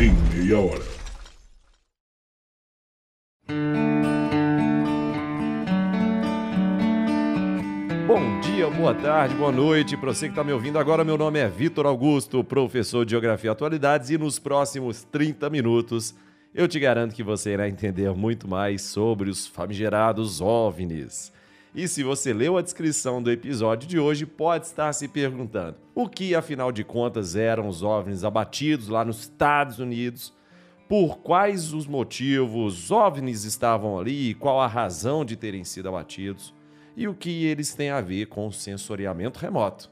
em meia hora. Bom dia, boa tarde, boa noite para você que está me ouvindo agora. Meu nome é Vitor Augusto, professor de Geografia e Atualidades, e nos próximos 30 minutos eu te garanto que você irá entender muito mais sobre os famigerados OVNIs. E se você leu a descrição do episódio de hoje, pode estar se perguntando: o que afinal de contas eram os OVNIs abatidos lá nos Estados Unidos? Por quais os motivos os OVNIs estavam ali? Qual a razão de terem sido abatidos? E o que eles têm a ver com o sensoriamento remoto?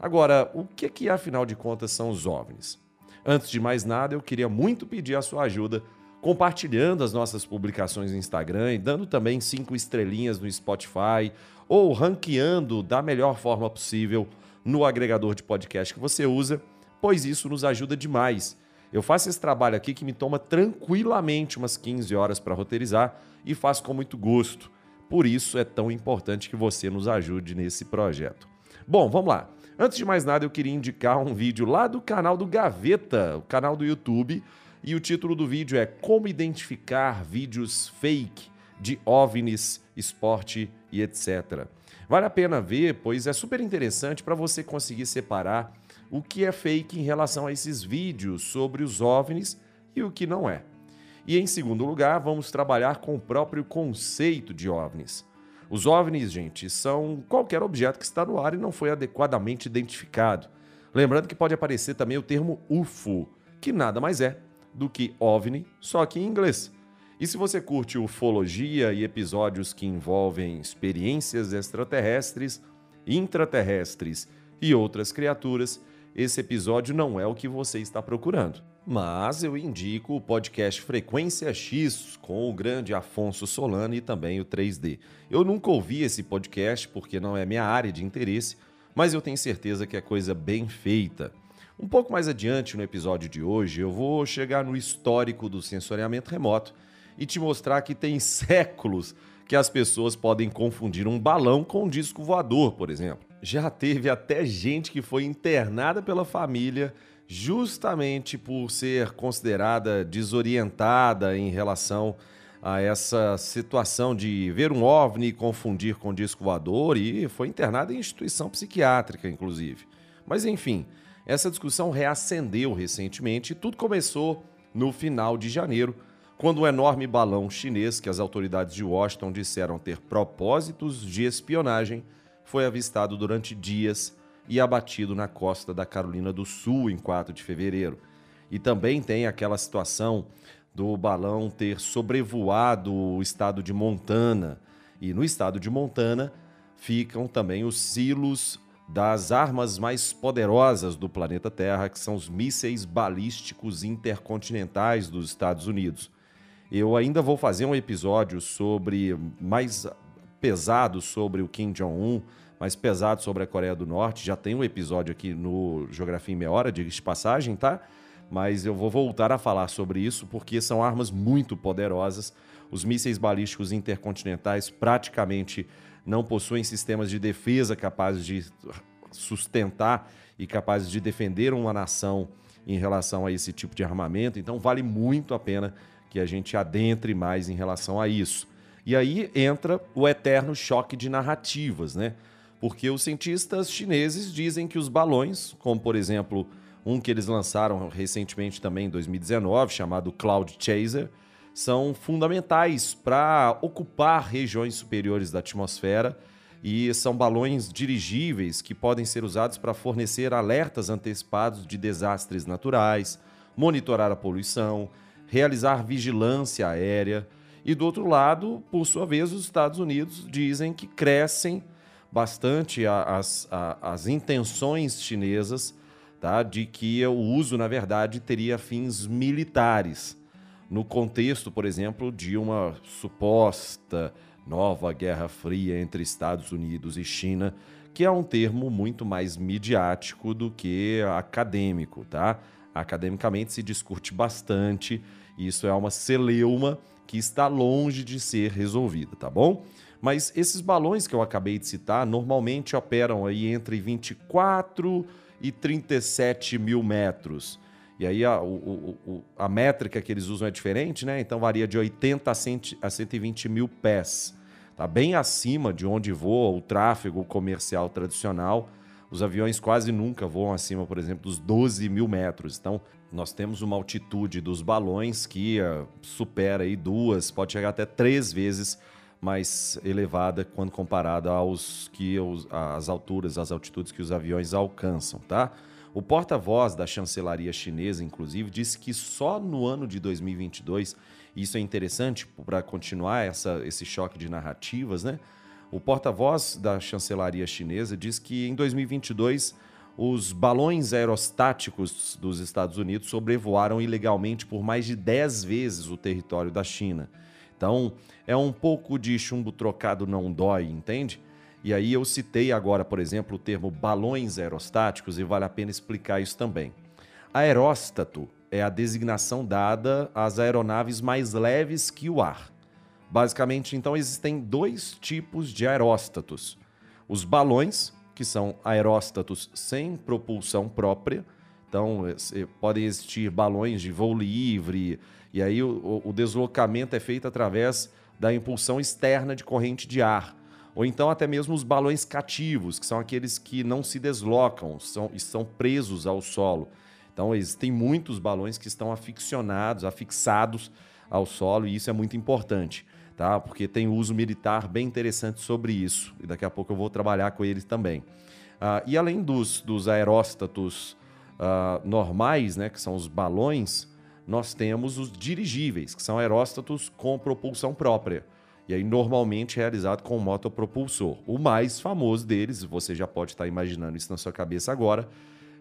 Agora, o que, que afinal de contas são os OVNIs? Antes de mais nada, eu queria muito pedir a sua ajuda compartilhando as nossas publicações no Instagram e dando também cinco estrelinhas no Spotify ou ranqueando da melhor forma possível no agregador de podcast que você usa, pois isso nos ajuda demais. Eu faço esse trabalho aqui que me toma tranquilamente umas 15 horas para roteirizar e faço com muito gosto. Por isso é tão importante que você nos ajude nesse projeto. Bom, vamos lá. Antes de mais nada, eu queria indicar um vídeo lá do canal do Gaveta, o canal do YouTube, e o título do vídeo é Como identificar vídeos fake de OVNIs, esporte e etc. Vale a pena ver, pois é super interessante para você conseguir separar o que é fake em relação a esses vídeos sobre os OVNIs e o que não é. E em segundo lugar, vamos trabalhar com o próprio conceito de OVNIs. Os OVNIs, gente, são qualquer objeto que está no ar e não foi adequadamente identificado. Lembrando que pode aparecer também o termo UFO, que nada mais é do que OVNI, só que em inglês. E se você curte ufologia e episódios que envolvem experiências extraterrestres, intraterrestres e outras criaturas, esse episódio não é o que você está procurando. Mas eu indico o podcast Frequência X com o grande Afonso Solano e também o 3D. Eu nunca ouvi esse podcast porque não é minha área de interesse, mas eu tenho certeza que é coisa bem feita. Um pouco mais adiante no episódio de hoje, eu vou chegar no histórico do sensoriamento remoto e te mostrar que tem séculos que as pessoas podem confundir um balão com um disco voador, por exemplo. Já teve até gente que foi internada pela família justamente por ser considerada desorientada em relação a essa situação de ver um OVNI e confundir com disco voador e foi internada em instituição psiquiátrica, inclusive. Mas enfim, essa discussão reacendeu recentemente e tudo começou no final de janeiro, quando um enorme balão chinês que as autoridades de Washington disseram ter propósitos de espionagem foi avistado durante dias e abatido na costa da Carolina do Sul em 4 de fevereiro. E também tem aquela situação do balão ter sobrevoado o estado de Montana. E no estado de Montana ficam também os silos das armas mais poderosas do planeta Terra, que são os mísseis balísticos intercontinentais dos Estados Unidos. Eu ainda vou fazer um episódio sobre mais pesado sobre o Kim Jong-un, mais pesado sobre a Coreia do Norte. Já tem um episódio aqui no Geografia em Meia Hora, de passagem, tá? Mas eu vou voltar a falar sobre isso porque são armas muito poderosas. Os mísseis balísticos intercontinentais praticamente não possuem sistemas de defesa capazes de sustentar e capazes de defender uma nação em relação a esse tipo de armamento. Então, vale muito a pena que a gente adentre mais em relação a isso. E aí entra o eterno choque de narrativas, né? Porque os cientistas chineses dizem que os balões, como por exemplo um que eles lançaram recentemente também em 2019, chamado Cloud Chaser, são fundamentais para ocupar regiões superiores da atmosfera e são balões dirigíveis que podem ser usados para fornecer alertas antecipados de desastres naturais, monitorar a poluição, realizar vigilância aérea. E do outro lado, por sua vez, os Estados Unidos dizem que crescem bastante as, as, intenções chinesas tá, de que o uso, na verdade, teria fins militares no contexto, por exemplo, de uma suposta nova Guerra Fria entre Estados Unidos e China, que é um termo muito mais midiático do que acadêmico, tá? Academicamente se discute bastante, e isso é uma celeuma que está longe de ser resolvida, tá bom? Mas esses balões que eu acabei de citar normalmente operam aí entre 24 e 37 mil metros E aí a, o, o, a métrica que eles usam é diferente, né? Então varia de 80 a, 100, a 120 mil pés. Tá bem acima de onde voa o tráfego comercial tradicional. Os aviões quase nunca voam acima, por exemplo, dos 12 mil metros. Então, nós temos uma altitude dos balões que uh, supera aí duas, pode chegar até três vezes mais elevada quando comparada aos que os, as alturas, as altitudes que os aviões alcançam, tá? O porta-voz da chancelaria chinesa, inclusive, disse que só no ano de 2022, e isso é interessante para continuar essa, esse choque de narrativas, né? O porta-voz da chancelaria chinesa diz que em 2022 os balões aerostáticos dos Estados Unidos sobrevoaram ilegalmente por mais de 10 vezes o território da China. Então, é um pouco de chumbo trocado não dói, entende? E aí eu citei agora, por exemplo, o termo balões aerostáticos e vale a pena explicar isso também. Aeróstato é a designação dada às aeronaves mais leves que o ar. Basicamente, então, existem dois tipos de aeróstatos: os balões, que são aeróstatos sem propulsão própria. Então, podem existir balões de voo livre, e aí o, o deslocamento é feito através da impulsão externa de corrente de ar ou então até mesmo os balões cativos, que são aqueles que não se deslocam, são, estão presos ao solo. Então existem muitos balões que estão aficionados, afixados ao solo, e isso é muito importante, tá? Porque tem uso militar bem interessante sobre isso, e daqui a pouco eu vou trabalhar com eles também. Uh, e além dos, dos aeróstatos uh, normais, né, que são os balões, nós temos os dirigíveis, que são aeróstatos com propulsão própria. E aí, normalmente realizado com motopropulsor. O mais famoso deles, você já pode estar imaginando isso na sua cabeça agora,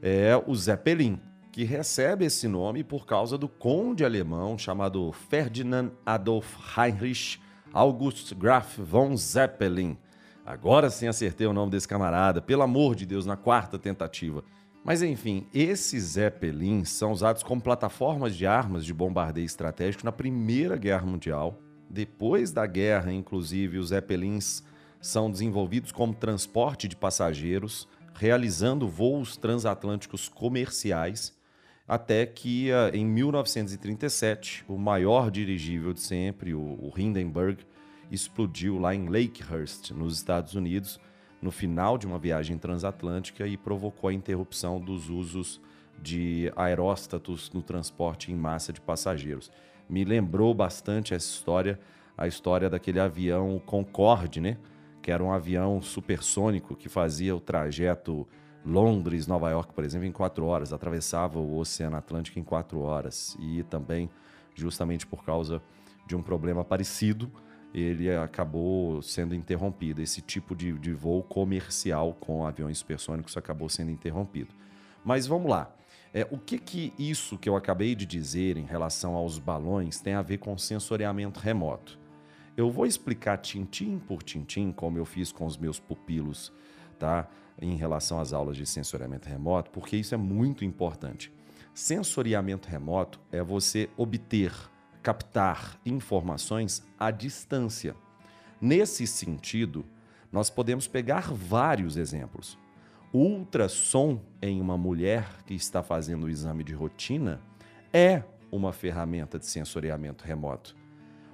é o Zeppelin, que recebe esse nome por causa do conde alemão chamado Ferdinand Adolf Heinrich August Graf von Zeppelin. Agora sim acertei o nome desse camarada, pelo amor de Deus, na quarta tentativa. Mas enfim, esses Zeppelins são usados como plataformas de armas de bombardeio estratégico na Primeira Guerra Mundial depois da guerra, inclusive, os Zeppelins são desenvolvidos como transporte de passageiros, realizando voos transatlânticos comerciais, até que ah, em 1937 o maior dirigível de sempre, o Hindenburg, explodiu lá em Lakehurst, nos Estados Unidos, no final de uma viagem transatlântica e provocou a interrupção dos usos de aeróstatos no transporte em massa de passageiros me lembrou bastante essa história, a história daquele avião Concorde, né? Que era um avião supersônico que fazia o trajeto Londres-Nova York, por exemplo, em quatro horas, atravessava o Oceano Atlântico em quatro horas. E também, justamente por causa de um problema parecido, ele acabou sendo interrompido. Esse tipo de, de voo comercial com aviões supersônicos acabou sendo interrompido. Mas vamos lá. É, o que, que isso que eu acabei de dizer em relação aos balões tem a ver com sensoriamento remoto? Eu vou explicar tintim por tintim, como eu fiz com os meus pupilos, tá? Em relação às aulas de sensoriamento remoto, porque isso é muito importante. Sensoriamento remoto é você obter, captar informações à distância. Nesse sentido, nós podemos pegar vários exemplos ultrassom em uma mulher que está fazendo o exame de rotina é uma ferramenta de sensoriamento remoto.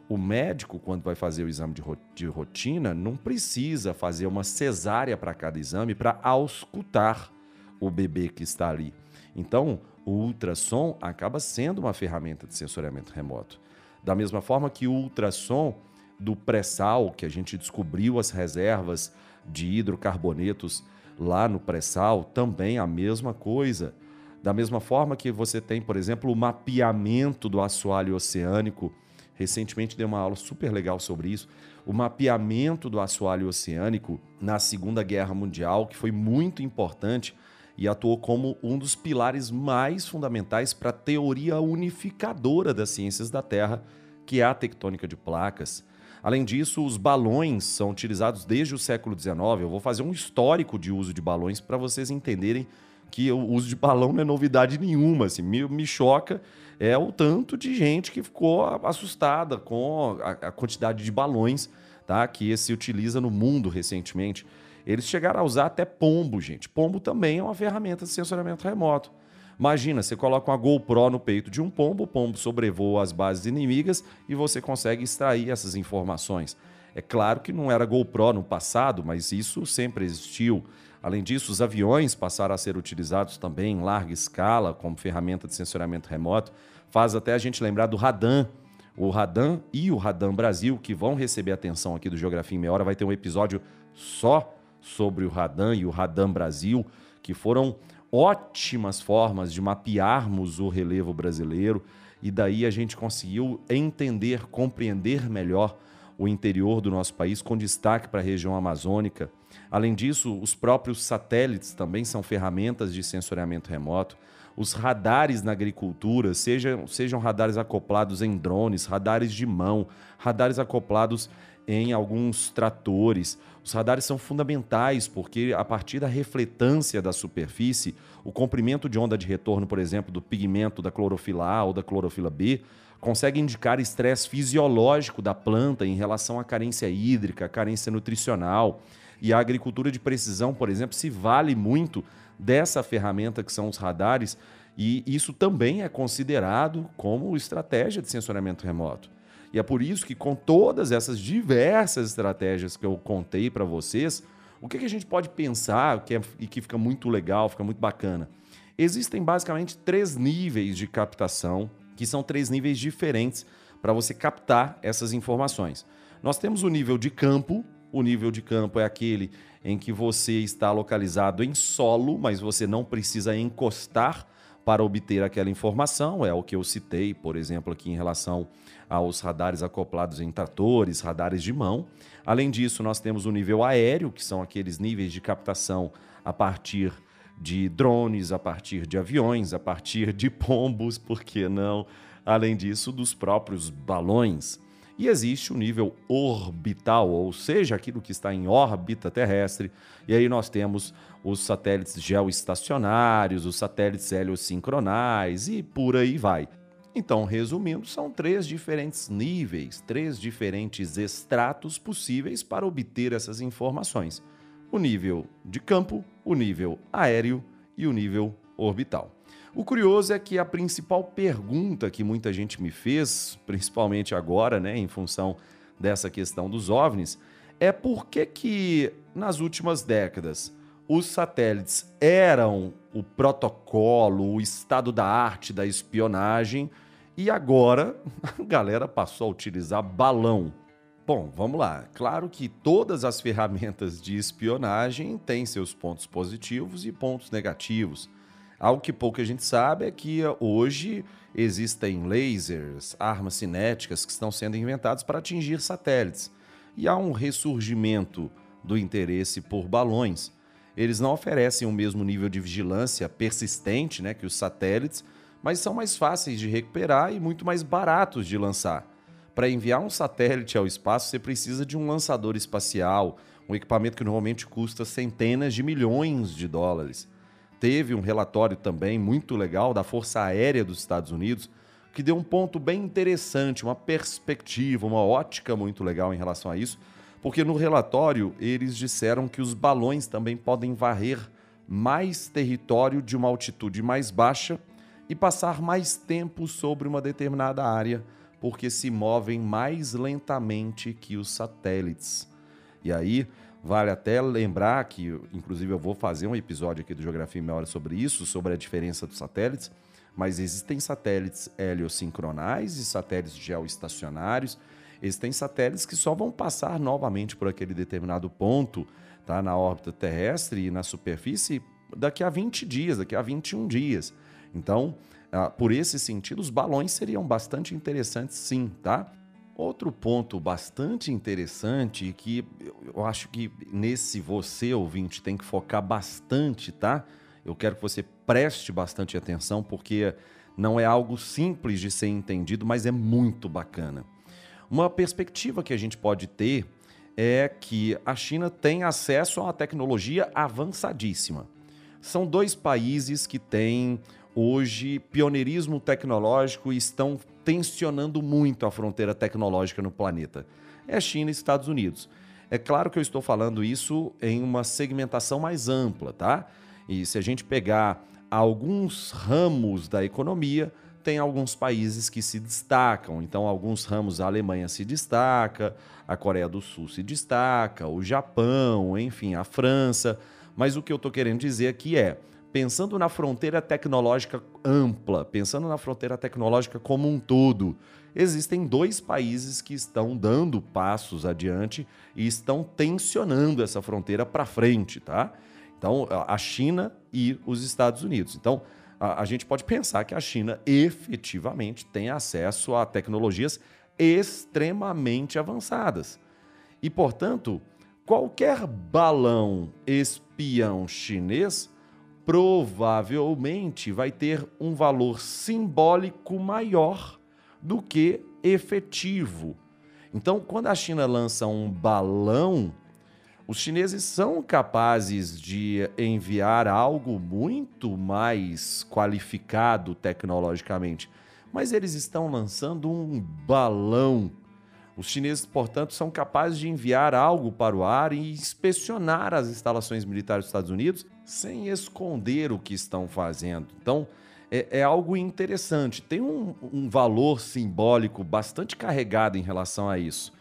O médico, quando vai fazer o exame de rotina, não precisa fazer uma cesárea para cada exame para auscultar o bebê que está ali. Então, o ultrassom acaba sendo uma ferramenta de sensoriamento remoto. Da mesma forma que o ultrassom do pré-sal, que a gente descobriu as reservas de hidrocarbonetos lá no pré-sal, também a mesma coisa. Da mesma forma que você tem, por exemplo, o mapeamento do assoalho oceânico. Recentemente dei uma aula super legal sobre isso. O mapeamento do assoalho oceânico na Segunda Guerra Mundial, que foi muito importante e atuou como um dos pilares mais fundamentais para a teoria unificadora das ciências da Terra, que é a tectônica de placas. Além disso, os balões são utilizados desde o século XIX. Eu vou fazer um histórico de uso de balões para vocês entenderem que o uso de balão não é novidade nenhuma. Assim, me, me choca é o tanto de gente que ficou assustada com a, a quantidade de balões tá, que se utiliza no mundo recentemente. Eles chegaram a usar até pombo, gente. Pombo também é uma ferramenta de sensoriamento remoto. Imagina, você coloca uma GoPro no peito de um pombo, o pombo sobrevoa as bases inimigas e você consegue extrair essas informações. É claro que não era GoPro no passado, mas isso sempre existiu. Além disso, os aviões passaram a ser utilizados também em larga escala como ferramenta de sensoramento remoto. Faz até a gente lembrar do Radan, o Radan e o Radan Brasil, que vão receber atenção aqui do Geografia em Meia Hora. Vai ter um episódio só sobre o Radan e o Radan Brasil, que foram ótimas formas de mapearmos o relevo brasileiro e daí a gente conseguiu entender, compreender melhor o interior do nosso país, com destaque para a região amazônica. Além disso, os próprios satélites também são ferramentas de sensoriamento remoto. Os radares na agricultura, sejam, sejam radares acoplados em drones, radares de mão, radares acoplados em alguns tratores. Os radares são fundamentais porque, a partir da refletância da superfície, o comprimento de onda de retorno, por exemplo, do pigmento da clorofila A ou da clorofila B, consegue indicar estresse fisiológico da planta em relação à carência hídrica, carência nutricional. E a agricultura de precisão, por exemplo, se vale muito dessa ferramenta que são os radares, e isso também é considerado como estratégia de sensoramento remoto. E é por isso que, com todas essas diversas estratégias que eu contei para vocês, o que, que, a gente pode pensar que é, e que fica muito legal, fica muito bacana? Existem basicamente três níveis de captação, que são três níveis diferentes para você captar essas informações. Nós temos o nível de campo. O nível de campo é aquele em que você está localizado em solo, mas você não precisa encostar para obter aquela informação. É o que eu citei, por exemplo, aqui em relação aos radares acoplados em tratores, radares de mão. Além disso, nós temos o nível aéreo, que são aqueles níveis de captação a partir de drones, a partir de aviões, a partir de pombos, por que não? Além disso, dos próprios balões. E existe o nível orbital, ou seja, aquilo que está em órbita terrestre. E aí nós temos os satélites geoestacionários, os satélites heliosincronais e por aí vai. Então, resumindo, são três diferentes níveis, três diferentes extratos possíveis para obter essas informações: o nível de campo, o nível aéreo e o nível orbital. O curioso é que a principal pergunta que muita gente me fez, principalmente agora, né, em função dessa questão dos OVNIs, é por que que nas últimas décadas os satélites eram o protocolo, o estado da arte da espionagem e agora a galera passou a utilizar balão. Bom, vamos lá. Claro que todas as ferramentas de espionagem têm seus pontos positivos e pontos negativos. Algo que pouca gente sabe é que hoje existem lasers, armas cinéticas que estão sendo inventadas para atingir satélites. E há um ressurgimento do interesse por balões. Eles não oferecem o mesmo nível de vigilância persistente né, que os satélites, mas são mais fáceis de recuperar e muito mais baratos de lançar. Para enviar um satélite ao espaço, você precisa de um lançador espacial, um equipamento que normalmente custa centenas de milhões de dólares. Teve um relatório também muito legal da Força Aérea dos Estados Unidos que deu um ponto bem interessante, uma perspectiva, uma ótica muito legal em relação a isso, porque no relatório eles disseram que os balões também podem varrer mais território de uma altitude mais baixa e passar mais tempo sobre uma determinada área, porque se movem mais lentamente que os satélites. E aí, vale até lembrar que, inclusive, eu vou fazer um episódio aqui do Geografia em Meia Hora sobre isso, sobre a diferença dos satélites, mas existem satélites heliosincronais e satélites geoestacionários. Existem satélites que só vão passar novamente por aquele determinado ponto tá, na órbita terrestre e na superfície daqui a 20 dias, daqui a 21 dias. Então, ah, por esse sentido, os balões seriam bastante interessantes, sim, tá? Outro ponto bastante interessante que eu acho que nesse você, ouvinte, tem que focar bastante, tá? Eu quero que você preste bastante atenção, porque não é algo simples de ser entendido, mas é muito bacana. Uma perspectiva que a gente pode ter é que a China tem acesso a uma tecnologia avançadíssima. São dois países que têm hoje pioneirismo tecnológico e estão tensionando muito a fronteira tecnológica no planeta. É China e Estados Unidos. É claro que eu estou falando isso em uma segmentação mais ampla, tá? E se a gente pegar alguns ramos da economia tem alguns países que se destacam. Então, alguns ramos, a Alemanha se destaca, a Coreia do Sul se destaca, o Japão, enfim, a França. Mas o que eu estou querendo dizer aqui é, pensando na fronteira tecnológica ampla, pensando na fronteira tecnológica como um todo, existem dois países que estão dando passos adiante e estão tensionando essa fronteira para frente, tá? Então, a China e os Estados Unidos. Então, a, a gente pode pensar que a China efetivamente tem acesso a tecnologias extremamente avançadas. E, portanto, qualquer balão espião chinês provavelmente vai ter um valor simbólico maior do que efetivo. Então, quando a China lança um balão os chineses são capazes de enviar algo muito mais qualificado tecnologicamente, mas eles estão lançando um balão. Os chineses, portanto, são capazes de enviar algo para o ar e inspecionar as instalações militares dos Estados Unidos sem esconder o que estão fazendo. Então, é, é algo interessante. Tem um, um valor simbólico bastante carregado em relação a isso.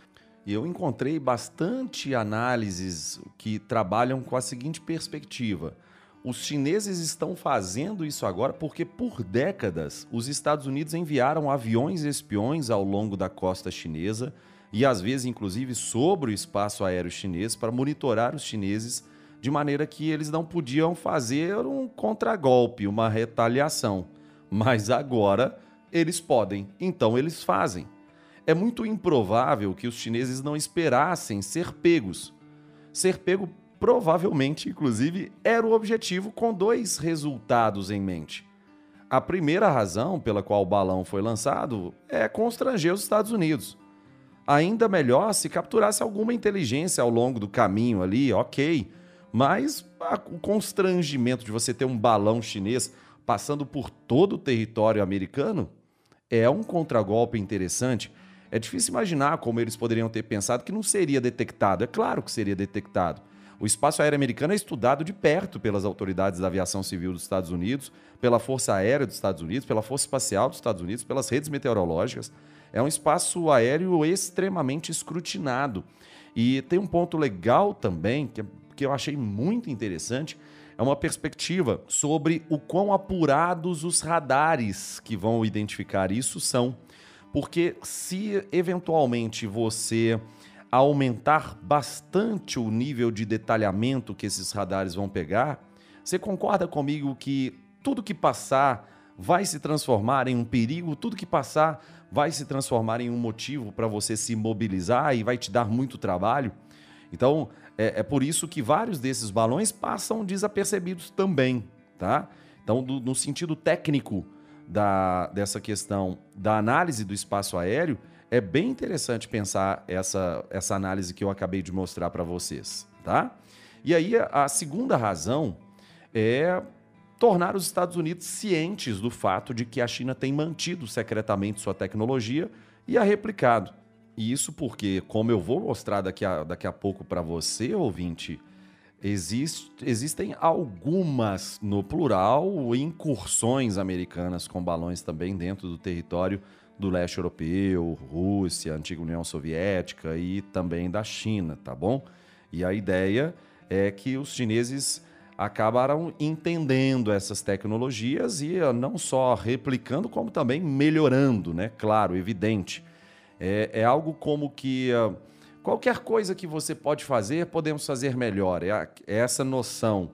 E eu encontrei bastante análises que trabalham com a seguinte perspectiva. Os chineses estão fazendo isso agora porque, por décadas, os Estados Unidos enviaram aviões espiões ao longo da costa chinesa e, às vezes, inclusive, sobre o espaço aéreo chinês para monitorar os chineses de maneira que eles não podiam fazer um contragolpe, uma retaliação. Mas agora eles podem, então eles fazem é muito improvável que os chineses não esperassem ser pegos. Ser pego provavelmente, inclusive, era o objetivo com dois resultados em mente. A primeira razão pela qual o balão foi lançado é constranger os Estados Unidos. Ainda melhor se capturasse alguma inteligência ao longo do caminho ali, ok. Mas o constrangimento de você ter um balão chinês passando por todo o território americano é um contragolpe interessante é difícil imaginar como eles poderiam ter pensado que não seria detectado. É claro que seria detectado. O espaço aéreo americano é estudado de perto pelas autoridades da aviação civil dos Estados Unidos, pela Força Aérea dos Estados Unidos, pela Força Espacial dos Estados Unidos, pelas redes meteorológicas. É um espaço aéreo extremamente escrutinado. E tem um ponto legal também, que, que eu achei muito interessante, é uma perspectiva sobre o quão apurados os radares que vão identificar isso são. Porque se eventualmente você aumentar bastante o nível de detalhamento que esses radares vão pegar, você concorda comigo que tudo que passar vai se transformar em um perigo, tudo que passar vai se transformar em um motivo para você se mobilizar e vai te dar muito trabalho? Então, é, é, por isso que vários desses balões passam desapercebidos também, tá? Então, do, no sentido técnico, da, dessa questão da análise do espaço aéreo, é bem interessante pensar essa, essa análise que eu acabei de mostrar para vocês, tá? E aí a segunda razão é tornar os Estados Unidos cientes do fato de que a China tem mantido secretamente sua tecnologia e a replicado. Isso porque, como eu vou mostrar daqui a, daqui a pouco para você, ouvinte, Existe, existem algumas, no plural, incursões americanas com balões também dentro do território do leste europeu, Rússia, antiga União Soviética e também da China, tá bom? E a ideia é que os chineses acabaram entendendo essas tecnologias e não só replicando, como também melhorando, né? Claro, evidente. É, é algo como que. Uh, Qualquer coisa que você pode fazer, podemos fazer melhor. É, é essa noção.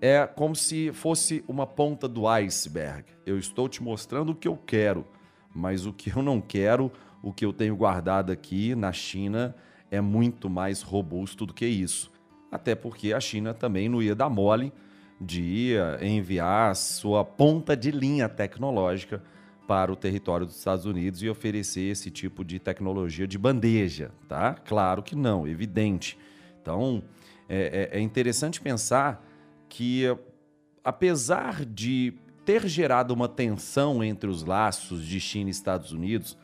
É como se fosse uma ponta do iceberg. Eu estou te mostrando o que eu quero, mas o que eu não quero, o que eu tenho guardado aqui na China, é muito mais robusto do que isso. Até porque a China também não ia dar mole de enviar sua ponta de linha tecnológica para o território dos Estados Unidos e oferecer esse tipo de tecnologia de bandeja, tá? Claro que não, evidente. Então, é, é, é interessante pensar que, apesar de ter gerado uma tensão entre os laços de China e Estados Unidos,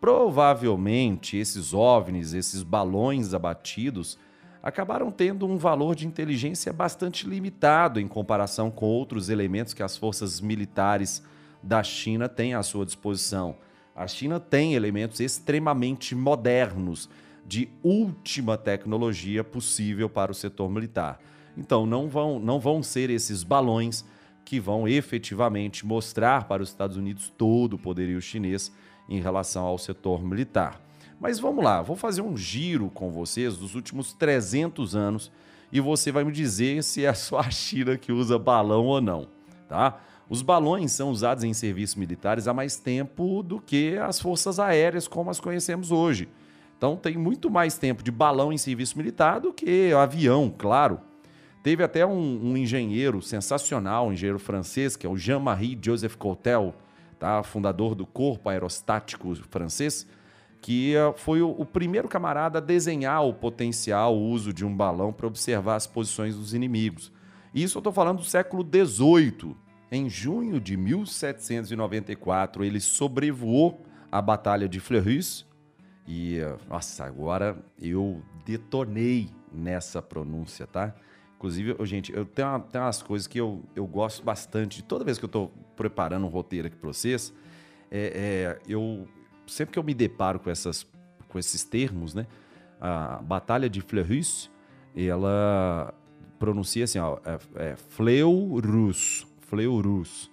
provavelmente esses OVNIs, esses balões abatidos, acabaram tendo um valor de inteligência bastante limitado em comparação com outros elementos que as forças militares da China têm à sua disposição. A China tem elementos extremamente modernos, de última tecnologia possível para o setor militar. Então, não vão, não vão ser esses balões que vão efetivamente mostrar para os Estados Unidos todo o poderio chinês em relação ao setor militar. Mas vamos lá, vou fazer um giro com vocês dos últimos 300 anos e você vai me dizer se é só a China que usa balão ou não, tá? Os balões são usados em serviços militares há mais tempo do que as forças aéreas como as conhecemos hoje. Então tem muito mais tempo de balão em serviço militar do que avião, claro. Teve até um, um engenheiro sensacional, um engenheiro francês, que é o Jean-Marie Joseph Coutel, tá? fundador do Corpo Aerostático francês, que eh, foi o, o primeiro camarada a desenhar o potencial uso de um balão para observar as posições dos inimigos. Isso eu estou falando do século XVIII. Em junho de 1794, ele sobrevoou a Batalha de Fleurus e, nossa, agora eu detonei nessa pronúncia, tá? Inclusive, gente, eu tenho, uma, tenho umas coisas que eu, eu gosto bastante. Toda vez que eu estou preparando um roteiro aqui para vocês, é, é, eu sempre que eu me deparo com, essas, com esses termos, né? A Batalha de Fleurus, ela pronuncia assim, ó, é, é Fleurus, Fleurus.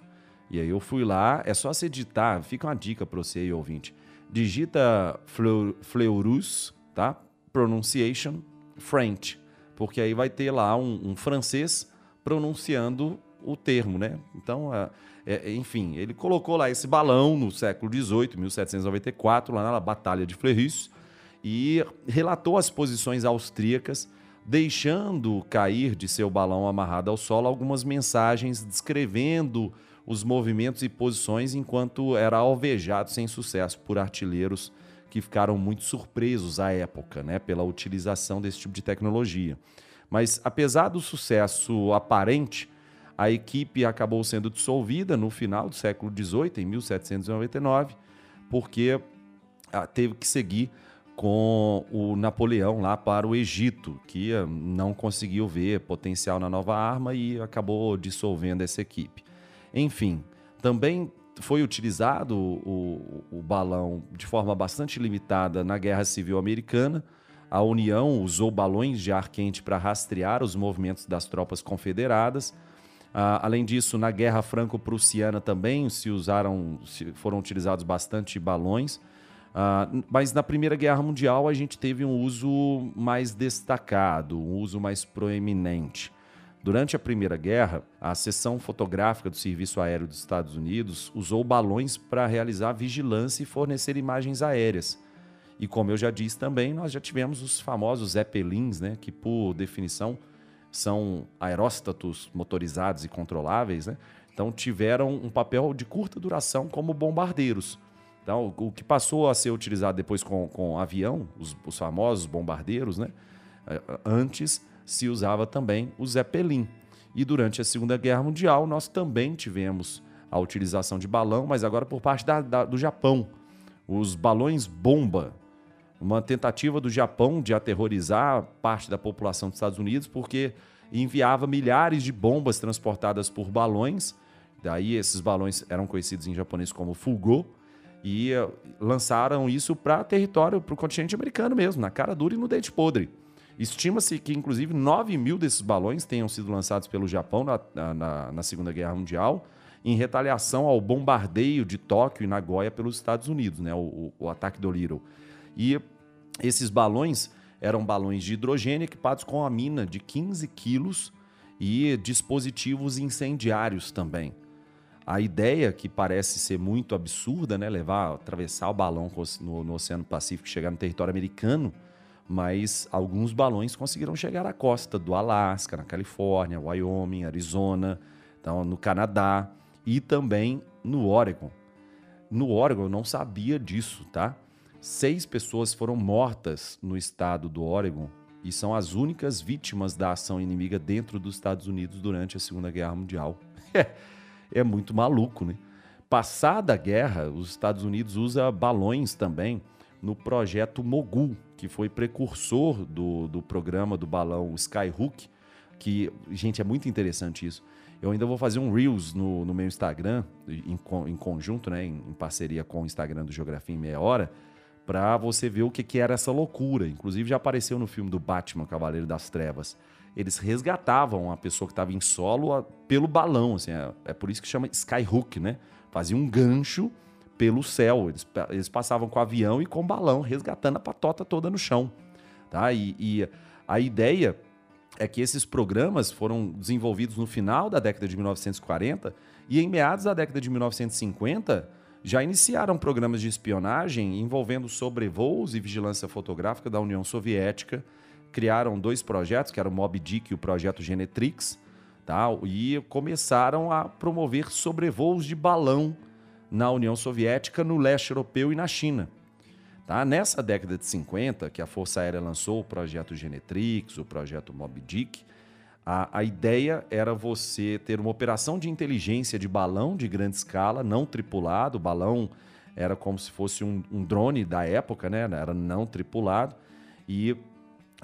E aí eu fui lá, é só você digitar, fica uma dica para você aí, ouvinte. Digita Fleurus, tá? Pronunciation French, porque aí vai ter lá um, um francês pronunciando o termo, né? Então, é, é, enfim, ele colocou lá esse balão no século XVIII, 1794, lá na Batalha de Fleurus, e relatou as posições austríacas deixando cair de seu balão amarrado ao solo algumas mensagens descrevendo os movimentos e posições enquanto era alvejado sem sucesso por artilheiros que ficaram muito surpresos à época, né, pela utilização desse tipo de tecnologia. Mas apesar do sucesso aparente, a equipe acabou sendo dissolvida no final do século XVIII, em 1799, porque ah, teve que seguir com o Napoleão lá para o Egito, que eh, não conseguiu ver potencial na nova arma e acabou dissolvendo essa equipe. Enfim, também foi utilizado o, o, balão de forma bastante limitada na Guerra Civil Americana. A União usou balões de ar quente para rastrear os movimentos das tropas confederadas. Ah, além disso, na Guerra Franco-Prussiana também se usaram, se foram utilizados bastante balões. Uh, mas na Primeira Guerra Mundial a gente teve um uso mais destacado, um uso mais proeminente. Durante a Primeira Guerra, a seção fotográfica do Serviço Aéreo dos Estados Unidos usou balões para realizar vigilância e fornecer imagens aéreas. E como eu já disse também, nós já tivemos os famosos Zeppelins, né, que por definição são aeróstatos motorizados e controláveis, né? Então tiveram um papel de curta duração como bombardeiros. Então, o que passou a ser utilizado depois com, com avião, os, os famosos bombardeiros, né? É, antes se usava também o Zeppelin. E durante a Segunda Guerra Mundial, nós também tivemos a utilização de balão, mas agora por parte da, da, do Japão. Os balões bomba, uma tentativa do Japão de aterrorizar parte da população dos Estados Unidos, porque enviava milhares de bombas transportadas por balões. Daí esses balões eram conhecidos em japonês como Fugo, e eh, lançaram isso para território, para o continente americano mesmo, na cara dura e no dente podre. Estima-se que, inclusive, 9 mil desses balões tenham sido lançados pelo Japão na, na, na, Segunda Guerra Mundial, em retaliação ao bombardeio de Tóquio e Nagoya pelos Estados Unidos, né, o, o ataque do Little. E esses balões eram balões de hidrogênio equipados com a mina de 15 quilos e dispositivos incendiários também. A ideia que parece ser muito absurda, né, levar, atravessar o balão no, no Oceano Pacífico e chegar no território americano, mas alguns balões conseguiram chegar à costa do Alasca, na Califórnia, Wyoming, Arizona, então, no Canadá e também no Oregon. No Oregon eu não sabia disso, tá? Seis pessoas foram mortas no estado do Oregon e são as únicas vítimas da ação inimiga dentro dos Estados Unidos durante a Segunda Guerra Mundial. é muito maluco, né? Passada a guerra, os Estados Unidos usa balões também no projeto Mogul, que foi precursor do, do programa do balão Skyhook, que, gente, é muito interessante isso. Eu ainda vou fazer um Reels no, no meu Instagram, em, em conjunto, né, em, em, parceria com o Instagram do Geografia em Meia Hora, para você ver o que, que era essa loucura. Inclusive já apareceu no filme do Batman, Cavaleiro das Trevas. Eles resgatavam a pessoa que estava em solo pelo balão, assim, é, é por isso que chama Skyhook, né? Fazia um gancho pelo céu. Eles, eles passavam com avião e com balão, resgatando a patota toda no chão. Tá? E, e a ideia é que esses programas foram desenvolvidos no final da década de 1940 e em meados da década de 1950 já iniciaram programas de espionagem envolvendo sobrevoos e vigilância fotográfica da União Soviética. Criaram dois projetos, que eram o Mob Dick e o projeto Genetrix, tá? e começaram a promover sobrevoos de balão na União Soviética, no leste europeu e na China. Tá? Nessa década de 50, que a Força Aérea lançou o projeto Genetrix, o projeto Moby Dick, a, a ideia era você ter uma operação de inteligência de balão de grande escala, não tripulado. O balão era como se fosse um, um drone da época, né? era não tripulado, e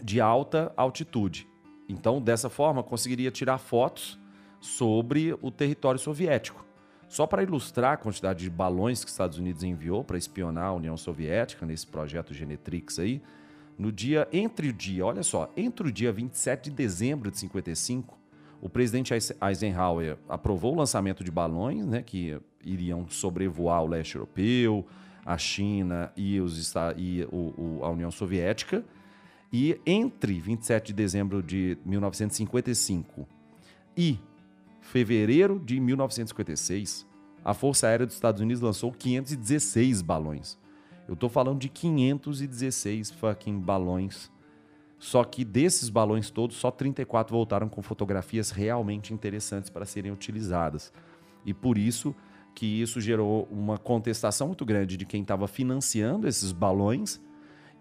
de alta altitude. Então, dessa forma, conseguiria tirar fotos sobre o território soviético. Só para ilustrar a quantidade de balões que os Estados Unidos enviou para espionar a União Soviética nesse projeto Genetrix aí, no dia entre o dia, olha só, entre o dia 27 de dezembro de 55, o presidente Eisenhower aprovou o lançamento de balões, né, que iriam sobrevoar o leste europeu, a China e, os, e o, o, a União Soviética. E entre 27 de dezembro de 1955 e fevereiro de 1956, a Força Aérea dos Estados Unidos lançou 516 balões. Eu tô falando de 516 fucking balões. Só que desses balões todos, só 34 voltaram com fotografias realmente interessantes para serem utilizadas. E por isso que isso gerou uma contestação muito grande de quem estava financiando esses balões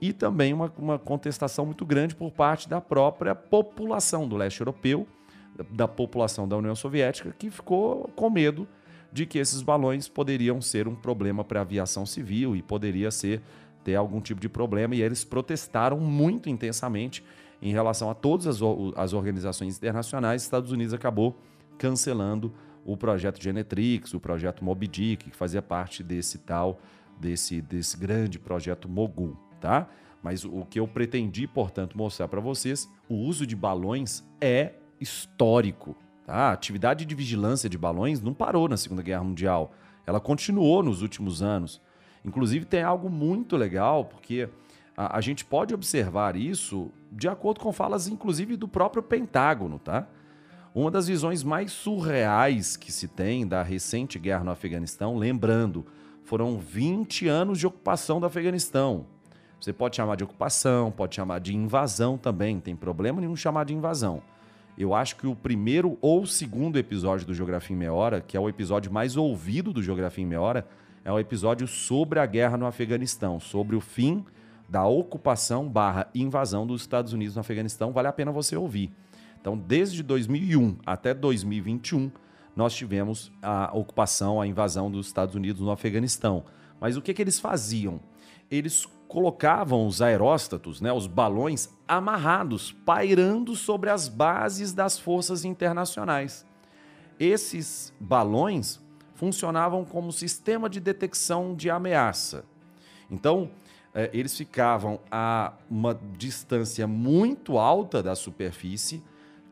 e também uma, uma contestação muito grande por parte da própria população do leste europeu da população da União Soviética que ficou com medo de que esses balões poderiam ser um problema para a aviação civil e poderia ser ter algum tipo de problema e eles protestaram muito intensamente em relação a todas as, as organizações internacionais. Estados Unidos acabou cancelando o projeto Genetrix, o projeto Moby Dick, que fazia parte desse tal, desse, desse grande projeto Mogul, tá? Mas o que eu pretendi, portanto, mostrar para vocês, o uso de balões é histórico. Tá? A atividade de vigilância de balões não parou na Segunda Guerra Mundial. Ela continuou nos últimos anos. Inclusive, tem algo muito legal, porque a, a gente pode observar isso de acordo com falas, inclusive, do próprio Pentágono. Tá? Uma das visões mais surreais que se tem da recente guerra no Afeganistão, lembrando, foram 20 anos de ocupação do Afeganistão. Você pode chamar de ocupação, pode chamar de invasão também, tem problema nenhum chamar de invasão. Eu acho que o primeiro ou segundo episódio do Geografia em Meia Hora, que é o episódio mais ouvido do Geografia em Meia Hora, é o episódio sobre a guerra no Afeganistão, sobre o fim da ocupação barra invasão dos Estados Unidos no Afeganistão. Vale a pena você ouvir. Então, desde 2001 até 2021, nós tivemos a ocupação, a invasão dos Estados Unidos no Afeganistão. Mas o que, que eles faziam? Eles colocavam os aeróstatos, né, os balões, amarrados, pairando sobre as bases das forças internacionais. Esses balões funcionavam como sistema de detecção de ameaça. Então, eh, eles ficavam a uma distância muito alta da superfície,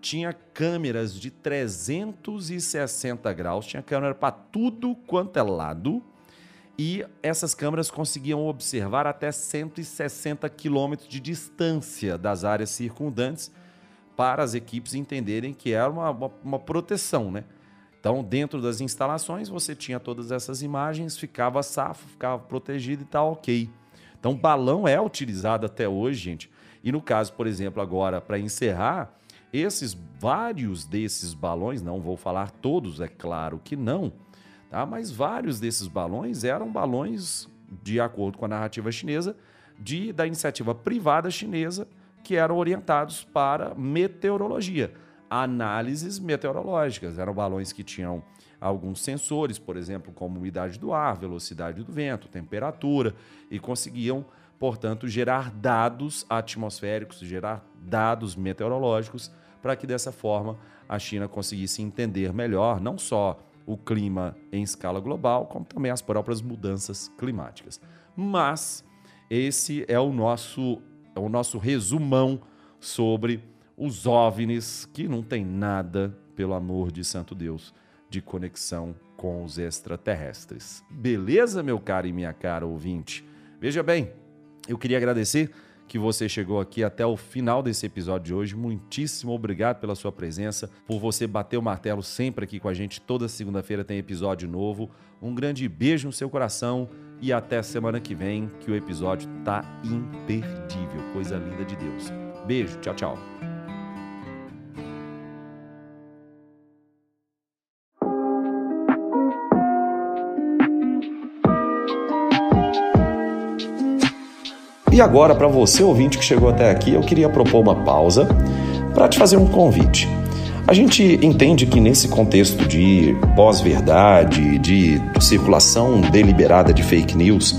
tinha câmeras de 360 graus, tinha câmera para tudo quanto é lado e essas câmeras conseguiam observar até 160 quilômetros de distância das áreas circundantes para as equipes entenderem que era uma, uma, uma, proteção, né? Então, dentro das instalações, você tinha todas essas imagens, ficava safo, ficava protegido e tá ok. Então, balão é utilizado até hoje, gente. E no caso, por exemplo, agora, para encerrar, esses vários desses balões, não vou falar todos, é claro que não, Tá? Mas vários desses balões eram balões, de acordo com a narrativa chinesa, de, da iniciativa privada chinesa, que eram orientados para meteorologia, análises meteorológicas. Eram balões que tinham alguns sensores, por exemplo, como umidade do ar, velocidade do vento, temperatura, e conseguiam portanto, gerar dados atmosféricos, gerar dados meteorológicos, para que dessa forma a China conseguisse entender melhor não só o clima em escala global, como também as próprias mudanças climáticas. Mas esse é o nosso, é o nosso resumão sobre os OVNIs, que não tem nada, pelo amor de santo Deus, de conexão com os extraterrestres. Beleza, meu caro e minha cara ouvinte? Veja bem, eu queria agradecer que você chegou aqui até o final desse episódio de hoje. Muitíssimo obrigado pela sua presença, por você bater o martelo sempre aqui com a gente. Toda segunda-feira tem episódio novo. Um grande beijo no seu coração e até semana que vem, que o episódio tá imperdível. Coisa linda de Deus. Beijo, tchau, tchau. E agora, para você ouvinte que chegou até aqui, eu queria propor uma pausa para te fazer um convite. A gente entende que nesse contexto de pós-verdade, de circulação deliberada de fake news,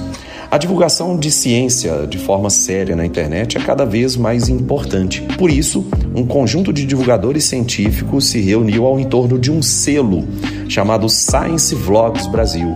a divulgação de ciência de forma séria na internet é cada vez mais importante. Por isso, um conjunto de divulgadores científicos se reuniu ao entorno de um selo chamado Science Vlogs Brasil.